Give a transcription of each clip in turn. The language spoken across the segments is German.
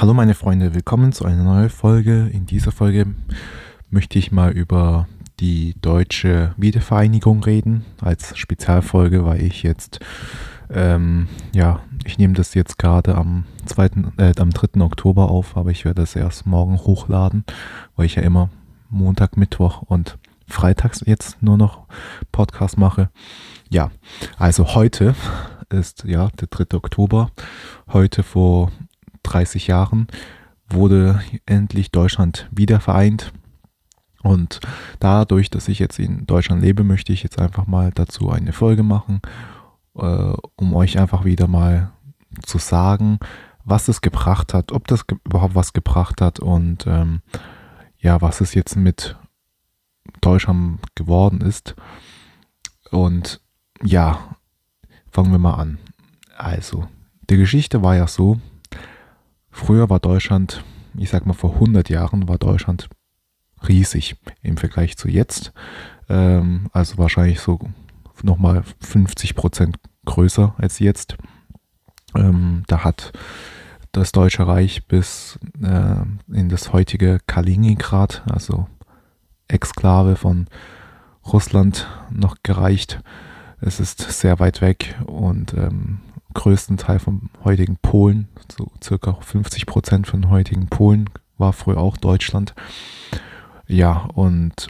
Hallo meine Freunde, willkommen zu einer neuen Folge. In dieser Folge möchte ich mal über die deutsche Wiedervereinigung reden, als Spezialfolge, weil ich jetzt, ähm, ja, ich nehme das jetzt gerade am, 2., äh, am 3. Oktober auf, aber ich werde das erst morgen hochladen, weil ich ja immer Montag, Mittwoch und Freitags jetzt nur noch Podcast mache. Ja, also heute ist ja der 3. Oktober. Heute vor 30 Jahren wurde endlich Deutschland wieder vereint. Und dadurch, dass ich jetzt in Deutschland lebe, möchte ich jetzt einfach mal dazu eine Folge machen, äh, um euch einfach wieder mal zu sagen, was es gebracht hat, ob das überhaupt was gebracht hat und ähm, ja, was es jetzt mit Deutschland geworden ist. Und ja, fangen wir mal an. Also, die Geschichte war ja so, Früher war Deutschland, ich sag mal vor 100 Jahren, war Deutschland riesig im Vergleich zu jetzt. Ähm, also wahrscheinlich so nochmal 50 Prozent größer als jetzt. Ähm, da hat das Deutsche Reich bis äh, in das heutige Kaliningrad, also Exklave von Russland, noch gereicht. Es ist sehr weit weg und ähm, größten Teil vom heutigen Polen, so circa 50 Prozent von heutigen Polen war früher auch Deutschland. Ja, und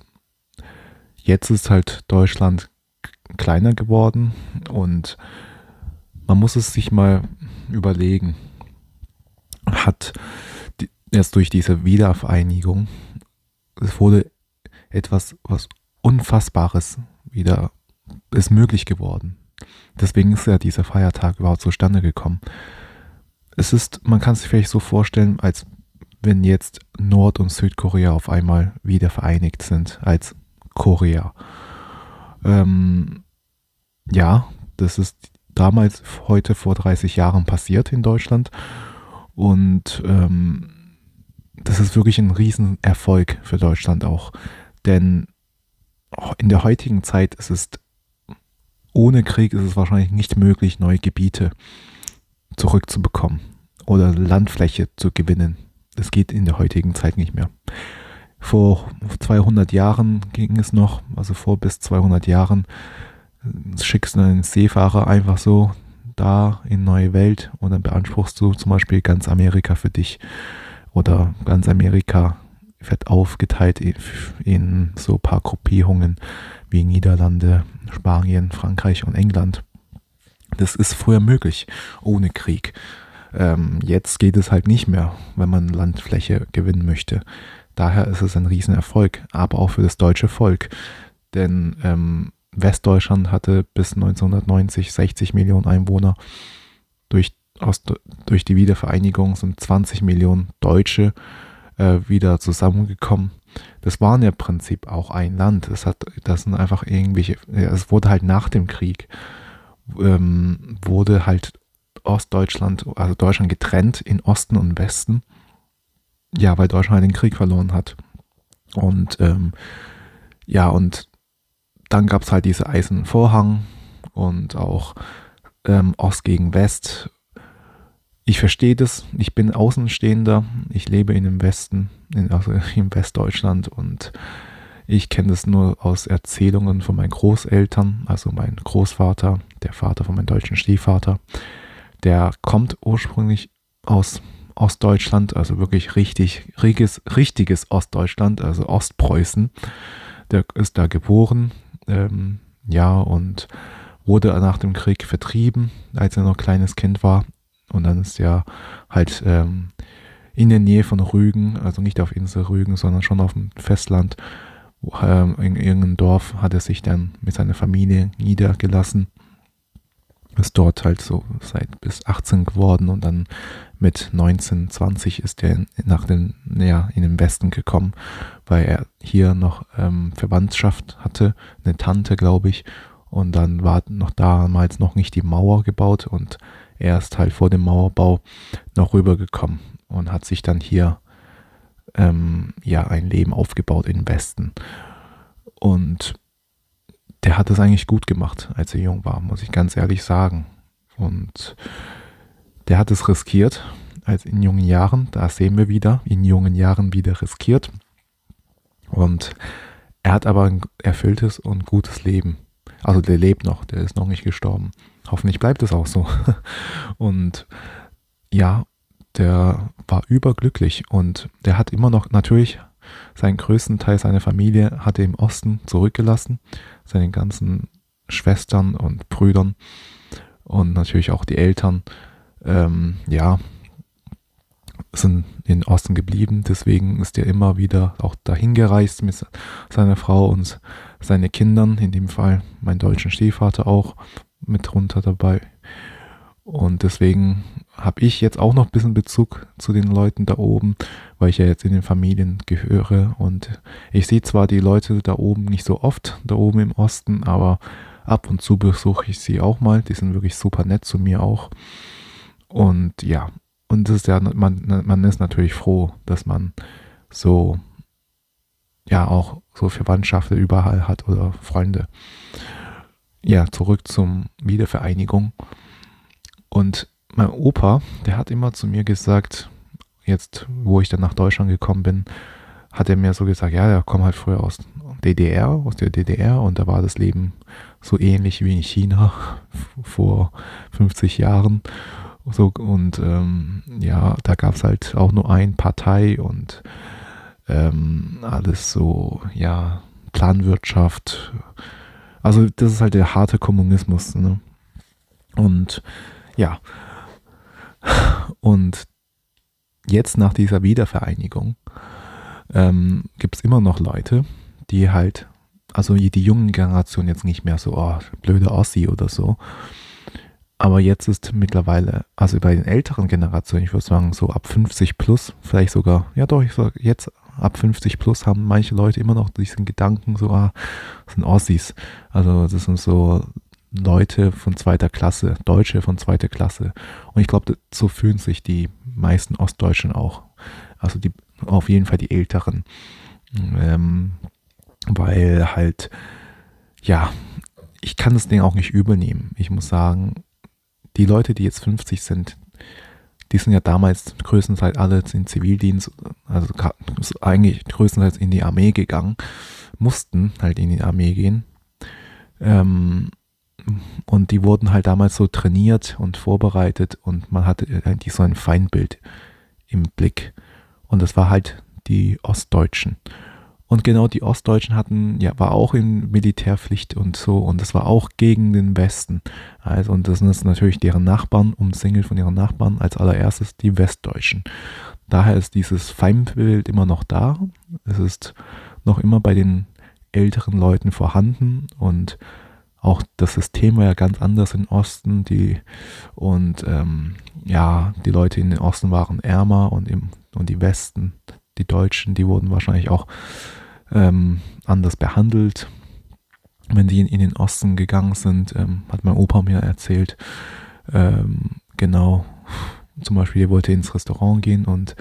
jetzt ist halt Deutschland kleiner geworden und man muss es sich mal überlegen. Hat die, erst durch diese Wiedervereinigung, es wurde etwas, was Unfassbares wieder ist möglich geworden. Deswegen ist ja dieser Feiertag überhaupt zustande gekommen. Es ist, man kann sich vielleicht so vorstellen, als wenn jetzt Nord- und Südkorea auf einmal wieder vereinigt sind als Korea. Ähm, ja, das ist damals, heute vor 30 Jahren passiert in Deutschland. Und ähm, das ist wirklich ein Riesenerfolg für Deutschland auch. Denn in der heutigen Zeit ist es ohne Krieg ist es wahrscheinlich nicht möglich, neue Gebiete zurückzubekommen oder Landfläche zu gewinnen. Das geht in der heutigen Zeit nicht mehr. Vor 200 Jahren ging es noch, also vor bis 200 Jahren, schickst du einen Seefahrer einfach so da in neue Welt und dann beanspruchst du zum Beispiel ganz Amerika für dich oder ganz Amerika wird aufgeteilt in, so ein paar Gruppierungen wie Niederlande, Spanien, Frankreich und England. Das ist früher möglich, ohne Krieg. Ähm, jetzt geht es halt nicht mehr, wenn man Landfläche gewinnen möchte. Daher ist es ein Riesenerfolg, aber auch für das deutsche Volk. Denn ähm, Westdeutschland hatte bis 1990 60 Millionen Einwohner. Durch, aus, durch die Wiedervereinigung sind 20 Millionen Deutsche äh, wieder zusammengekommen das war ja im Prinzip auch ein Land. Das hat, das sind einfach irgendwelche, es wurde halt nach dem Krieg, ähm, wurde halt Ostdeutschland, also Deutschland getrennt in Osten und Westen. Ja, weil Deutschland halt den Krieg verloren hat. Und ähm, ja, und dann gab es halt diese eisernen Vorhang und auch ähm, Ost gegen West ich verstehe das. Ich bin Außenstehender. Ich lebe in dem Westen, in, also in Westdeutschland und ich kenne das nur aus Erzählungen von meinen Großeltern, also mein Großvater, der Vater von meinem deutschen Stiefvater. Der kommt ursprünglich aus Ostdeutschland, also wirklich richtig, richtiges, richtiges Ostdeutschland, also Ostpreußen. Der ist da geboren, ähm, ja, und wurde nach dem Krieg vertrieben, als er noch kleines Kind war und dann ist er halt ähm, in der Nähe von Rügen, also nicht auf Insel Rügen, sondern schon auf dem Festland, ähm, in irgendeinem Dorf hat er sich dann mit seiner Familie niedergelassen. Ist dort halt so seit bis 18 geworden und dann mit 19, 20 ist er nach den, ja, in den Westen gekommen, weil er hier noch ähm, Verwandtschaft hatte, eine Tante, glaube ich. Und dann war noch damals noch nicht die Mauer gebaut und er ist halt vor dem Mauerbau noch rübergekommen und hat sich dann hier ähm, ja ein Leben aufgebaut im Westen. Und der hat es eigentlich gut gemacht, als er jung war, muss ich ganz ehrlich sagen. Und der hat es riskiert, als in jungen Jahren. Da sehen wir wieder, in jungen Jahren wieder riskiert. Und er hat aber ein erfülltes und gutes Leben. Also der lebt noch, der ist noch nicht gestorben. Hoffentlich bleibt es auch so. Und ja, der war überglücklich und der hat immer noch natürlich seinen größten Teil seiner Familie hat er im Osten zurückgelassen, seine ganzen Schwestern und Brüdern und natürlich auch die Eltern. Ähm, ja, sind in Osten geblieben. Deswegen ist er immer wieder auch dahin gereist mit seiner Frau und seinen Kindern. In dem Fall mein deutschen Stiefvater auch mit runter dabei. Und deswegen habe ich jetzt auch noch ein bisschen Bezug zu den Leuten da oben, weil ich ja jetzt in den Familien gehöre. Und ich sehe zwar die Leute da oben nicht so oft, da oben im Osten, aber ab und zu besuche ich sie auch mal. Die sind wirklich super nett zu mir auch. Und ja, und das ist ja, man, man ist natürlich froh, dass man so, ja, auch so Verwandtschaft überall hat oder Freunde. Ja, zurück zum Wiedervereinigung. Und mein Opa, der hat immer zu mir gesagt, jetzt, wo ich dann nach Deutschland gekommen bin, hat er mir so gesagt, ja, er kommt halt früher aus DDR, aus der DDR und da war das Leben so ähnlich wie in China vor 50 Jahren. So, und ähm, ja, da gab es halt auch nur eine Partei und ähm, alles so, ja, Planwirtschaft. Also das ist halt der harte Kommunismus. Ne? Und ja, und jetzt nach dieser Wiedervereinigung ähm, gibt es immer noch Leute, die halt, also die jungen Generation jetzt nicht mehr so, oh, blöde Ossi oder so, aber jetzt ist mittlerweile, also bei den älteren Generationen, ich würde sagen so ab 50 plus, vielleicht sogar, ja doch, ich sage jetzt ab 50 plus haben manche Leute immer noch diesen Gedanken, so, ah, das sind Ossis. Also das sind so Leute von zweiter Klasse, Deutsche von zweiter Klasse. Und ich glaube, so fühlen sich die meisten Ostdeutschen auch. Also die, auf jeden Fall die Älteren. Ähm, weil halt, ja, ich kann das Ding auch nicht übernehmen. Ich muss sagen, die Leute, die jetzt 50 sind, die sind ja damals größtenteils alle in Zivildienst, also eigentlich größtenteils in die Armee gegangen, mussten halt in die Armee gehen. Ähm, und die wurden halt damals so trainiert und vorbereitet und man hatte eigentlich so ein Feindbild im Blick. Und das war halt die Ostdeutschen. Und genau die Ostdeutschen hatten, ja, war auch in Militärpflicht und so. Und das war auch gegen den Westen. Also, und das sind natürlich deren Nachbarn, umsingelt von ihren Nachbarn, als allererstes die Westdeutschen. Daher ist dieses Feindbild immer noch da. Es ist noch immer bei den älteren Leuten vorhanden und auch das System war ja ganz anders im Osten. Die, und ähm, ja, die Leute in den Osten waren ärmer und, im, und die Westen, die Deutschen, die wurden wahrscheinlich auch ähm, anders behandelt. Wenn die in, in, den Osten gegangen sind, ähm, hat mein Opa mir erzählt, ähm, genau, zum Beispiel, er wollte ins Restaurant gehen und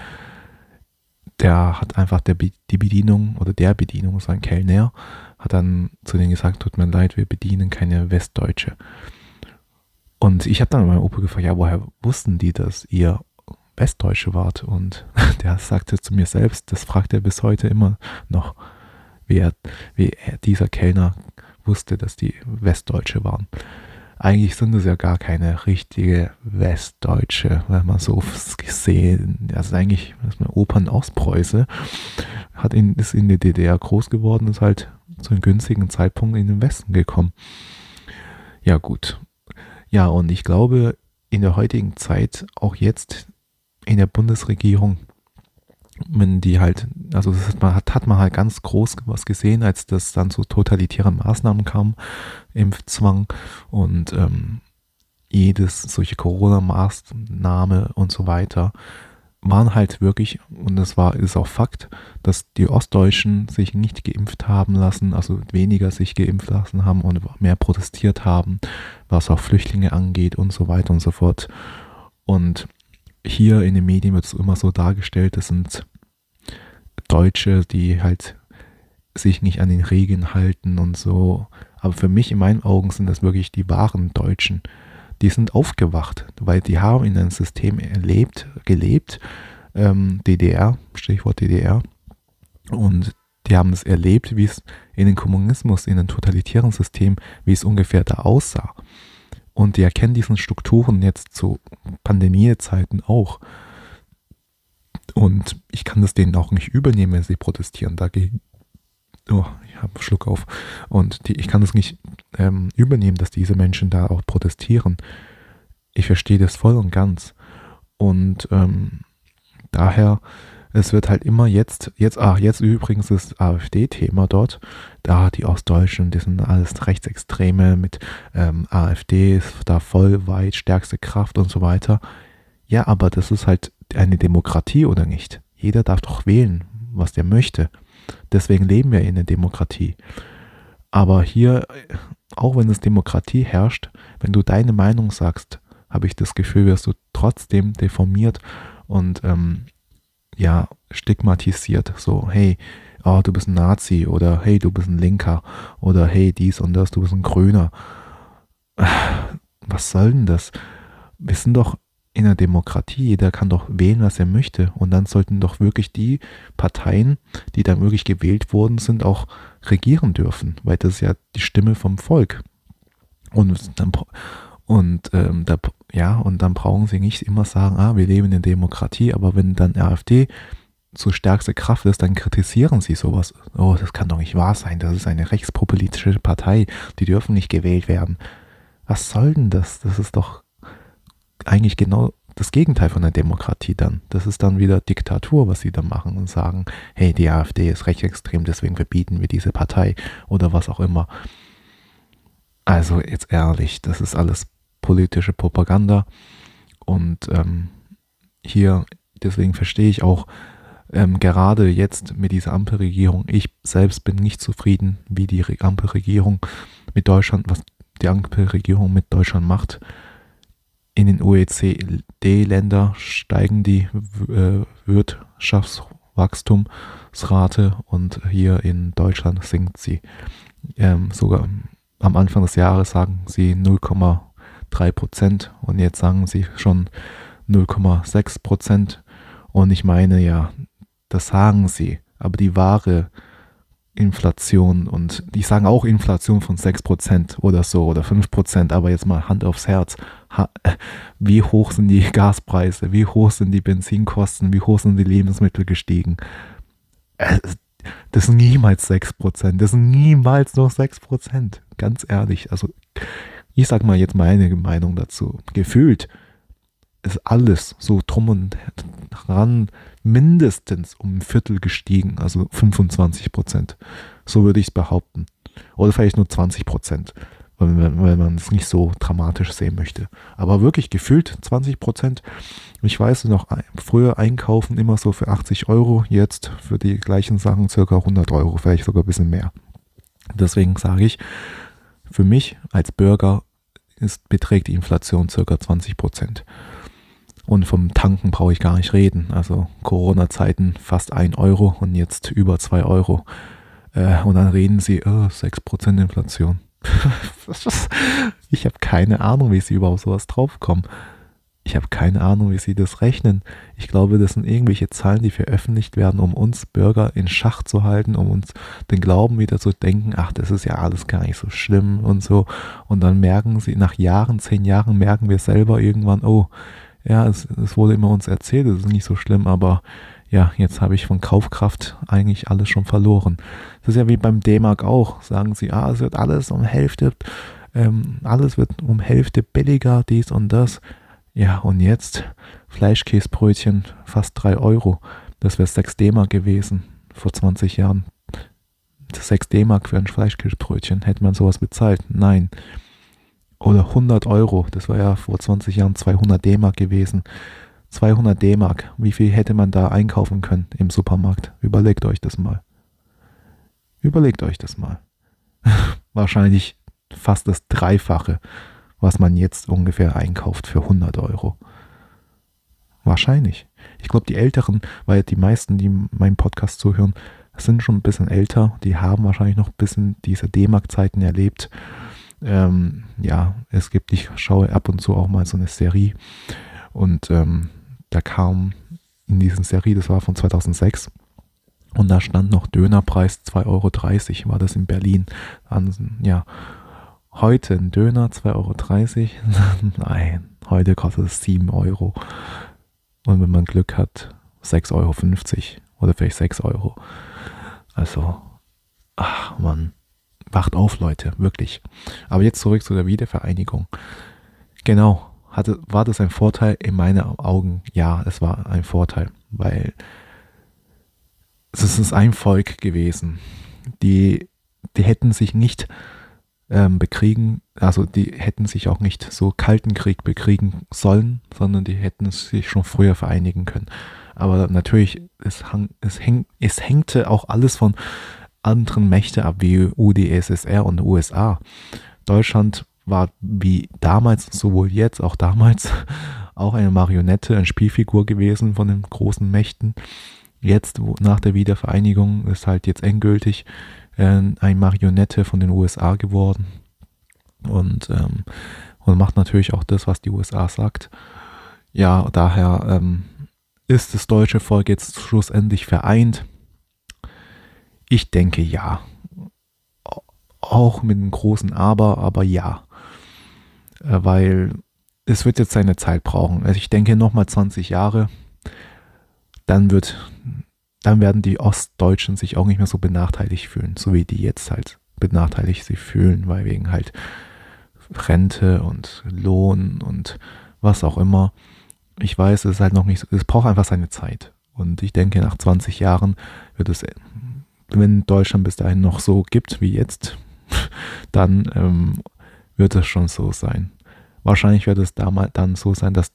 der hat einfach der, die Bedienung oder der Bedienung, sein Kellner, hat dann zu denen gesagt, tut mir leid, wir bedienen keine Westdeutsche. Und ich habe dann meinen Opa gefragt, ja, woher wussten die, dass ihr Westdeutsche wart? Und der sagte zu mir selbst, das fragt er bis heute immer noch wie, er, wie er, dieser Kellner wusste, dass die Westdeutsche waren. Eigentlich sind es ja gar keine richtige Westdeutsche, wenn man so gesehen, also eigentlich ist mein Opa ein Ostpreuße, hat in, ist in der DDR groß geworden, ist halt zu einem günstigen Zeitpunkt in den Westen gekommen. Ja gut. Ja, und ich glaube, in der heutigen Zeit, auch jetzt in der Bundesregierung, wenn die halt, also das hat man, hat, hat man halt ganz groß was gesehen, als das dann zu totalitären Maßnahmen kam, Impfzwang und ähm, jedes solche Corona-Maßnahme und so weiter, waren halt wirklich, und das war, ist auch Fakt, dass die Ostdeutschen sich nicht geimpft haben lassen, also weniger sich geimpft lassen haben und mehr protestiert haben, was auch Flüchtlinge angeht und so weiter und so fort. Und hier in den Medien wird es immer so dargestellt, das sind Deutsche, die halt sich nicht an den Regeln halten und so. Aber für mich in meinen Augen sind das wirklich die wahren Deutschen. die sind aufgewacht, weil die haben in einem System erlebt, gelebt, ähm, DDR, Stichwort DDR, und die haben es erlebt, wie es in den Kommunismus, in den totalitären System, wie es ungefähr da aussah. Und die erkennen diesen Strukturen jetzt zu Pandemiezeiten auch. Und ich kann das denen auch nicht übernehmen, wenn sie protestieren dagegen. Oh, ich habe einen Schluck auf. Und die, ich kann das nicht ähm, übernehmen, dass diese Menschen da auch protestieren. Ich verstehe das voll und ganz. Und ähm, daher es wird halt immer jetzt, jetzt, ach, jetzt übrigens das AfD-Thema dort, da die Ostdeutschen, die sind alles Rechtsextreme mit ähm, AfD ist da voll weit, stärkste Kraft und so weiter. Ja, aber das ist halt eine Demokratie oder nicht? Jeder darf doch wählen, was der möchte. Deswegen leben wir in der Demokratie. Aber hier, auch wenn es Demokratie herrscht, wenn du deine Meinung sagst, habe ich das Gefühl, wirst du trotzdem deformiert und ähm, ja, stigmatisiert. So, hey, oh, du bist ein Nazi oder hey, du bist ein Linker oder hey, dies und das, du bist ein Grüner. Was soll denn das? Wir sind doch in einer Demokratie, jeder kann doch wählen, was er möchte. Und dann sollten doch wirklich die Parteien, die dann wirklich gewählt worden sind, auch regieren dürfen, weil das ist ja die Stimme vom Volk. Und dann, und ähm, da, ja, und dann brauchen sie nicht immer sagen, ah, wir leben in Demokratie, aber wenn dann AfD so stärkste Kraft ist, dann kritisieren sie sowas. Oh, das kann doch nicht wahr sein, das ist eine rechtspopulistische Partei, die dürfen nicht gewählt werden. Was soll denn das? Das ist doch eigentlich genau das Gegenteil von der Demokratie dann. Das ist dann wieder Diktatur, was sie dann machen und sagen, hey, die AfD ist rechtsextrem, deswegen verbieten wir diese Partei oder was auch immer. Also jetzt ehrlich, das ist alles politische Propaganda. Und ähm, hier, deswegen verstehe ich auch ähm, gerade jetzt mit dieser Ampelregierung, ich selbst bin nicht zufrieden, wie die Ampelregierung mit Deutschland, was die Ampelregierung mit Deutschland macht. In den OECD-Ländern steigen die äh, Wirtschaftswachstumsrate und hier in Deutschland sinkt sie. Ähm, sogar am Anfang des Jahres sagen sie 0,5 3 Prozent und jetzt sagen sie schon 0,6 Prozent. Und ich meine ja, das sagen sie, aber die wahre Inflation und die sagen auch Inflation von 6 Prozent oder so oder 5 Prozent, aber jetzt mal Hand aufs Herz. wie hoch sind die Gaspreise? Wie hoch sind die Benzinkosten? Wie hoch sind die Lebensmittel gestiegen? Das sind niemals 6 Prozent. Das sind niemals noch 6 Prozent. Ganz ehrlich. Also ich sag mal jetzt meine Meinung dazu. Gefühlt ist alles so drum und dran mindestens um ein Viertel gestiegen, also 25 Prozent. So würde ich es behaupten. Oder vielleicht nur 20 Prozent, wenn man es nicht so dramatisch sehen möchte. Aber wirklich gefühlt 20 Prozent. Ich weiß noch, früher einkaufen immer so für 80 Euro, jetzt für die gleichen Sachen circa 100 Euro, vielleicht sogar ein bisschen mehr. Deswegen sage ich, für mich als Bürger ist, beträgt die Inflation ca. 20 Prozent. Und vom Tanken brauche ich gar nicht reden. Also Corona-Zeiten fast 1 Euro und jetzt über 2 Euro. Äh, und dann reden sie, oh, 6% Inflation. ich habe keine Ahnung, wie sie überhaupt sowas draufkommen. Ich habe keine Ahnung, wie sie das rechnen. Ich glaube, das sind irgendwelche Zahlen, die veröffentlicht werden, um uns Bürger in Schach zu halten, um uns den Glauben wieder zu denken, ach, das ist ja alles gar nicht so schlimm und so. Und dann merken sie, nach Jahren, zehn Jahren merken wir selber irgendwann, oh, ja, es, es wurde immer uns erzählt, es ist nicht so schlimm, aber ja, jetzt habe ich von Kaufkraft eigentlich alles schon verloren. Das ist ja wie beim D-Mark auch. Sagen sie, ah, es wird alles um Hälfte, ähm, alles wird um Hälfte billiger, dies und das. Ja, und jetzt Fleischkäsebrötchen, fast 3 Euro. Das wäre 6 D-Mark gewesen vor 20 Jahren. 6 D-Mark für ein Fleischkäsebrötchen. Hätte man sowas bezahlt? Nein. Oder 100 Euro. Das war ja vor 20 Jahren 200 D-Mark gewesen. 200 D-Mark. Wie viel hätte man da einkaufen können im Supermarkt? Überlegt euch das mal. Überlegt euch das mal. Wahrscheinlich fast das Dreifache was man jetzt ungefähr einkauft für 100 Euro. Wahrscheinlich. Ich glaube, die Älteren, weil die meisten, die meinen Podcast zuhören, sind schon ein bisschen älter. Die haben wahrscheinlich noch ein bisschen diese D-Mark-Zeiten erlebt. Ähm, ja, es gibt, ich schaue ab und zu auch mal so eine Serie und ähm, da kam in diesen Serie, das war von 2006, und da stand noch Dönerpreis 2,30 Euro, war das in Berlin. Dann, ja, heute ein Döner 2,30 Euro. Nein, heute kostet es 7 Euro. Und wenn man Glück hat, 6,50 Euro oder vielleicht 6 Euro. Also, ach man, wacht auf, Leute, wirklich. Aber jetzt zurück zu der Wiedervereinigung. Genau, hatte, war das ein Vorteil? In meinen Augen, ja, es war ein Vorteil, weil es ist ein Volk gewesen, die, die hätten sich nicht ähm, bekriegen, also die hätten sich auch nicht so kalten Krieg bekriegen sollen, sondern die hätten sich schon früher vereinigen können. Aber natürlich, es, hang, es, häng, es hängte auch alles von anderen Mächten ab, wie UdSSR und USA. Deutschland war wie damals, sowohl jetzt, auch damals, auch eine Marionette, eine Spielfigur gewesen von den großen Mächten. Jetzt, nach der Wiedervereinigung, ist halt jetzt endgültig eine Marionette von den USA geworden. Und, ähm, und macht natürlich auch das, was die USA sagt. Ja, daher ähm, ist das deutsche Volk jetzt schlussendlich vereint. Ich denke ja. Auch mit einem großen Aber, aber ja. Äh, weil es wird jetzt seine Zeit brauchen. Also ich denke nochmal 20 Jahre, dann wird, dann werden die Ostdeutschen sich auch nicht mehr so benachteiligt fühlen, so wie die jetzt halt benachteiligt sich fühlen, weil wegen halt Rente und Lohn und was auch immer. Ich weiß, es ist halt noch nicht, es braucht einfach seine Zeit. Und ich denke, nach 20 Jahren wird es, wenn Deutschland bis dahin noch so gibt wie jetzt, dann ähm, wird es schon so sein. Wahrscheinlich wird es damals dann so sein, dass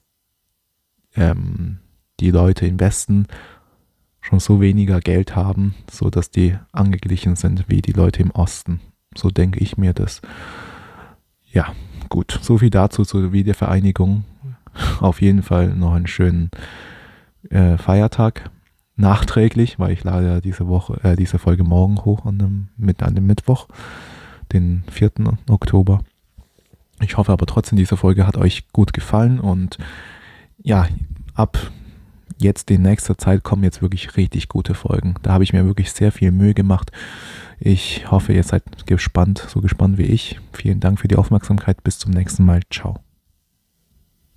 ähm, die Leute im Westen schon so weniger Geld haben, so dass die angeglichen sind wie die Leute im Osten. So denke ich mir das. Ja, gut. So viel dazu zur Wiedervereinigung. Auf jeden Fall noch einen schönen äh, Feiertag nachträglich, weil ich lade ja diese Woche, äh, diese Folge morgen hoch an dem, mit, an dem Mittwoch, den 4. Oktober. Ich hoffe aber trotzdem, diese Folge hat euch gut gefallen und ja, ab jetzt in nächster Zeit kommen jetzt wirklich richtig gute Folgen. Da habe ich mir wirklich sehr viel Mühe gemacht. Ich hoffe, ihr seid gespannt, so gespannt wie ich. Vielen Dank für die Aufmerksamkeit. Bis zum nächsten Mal. Ciao.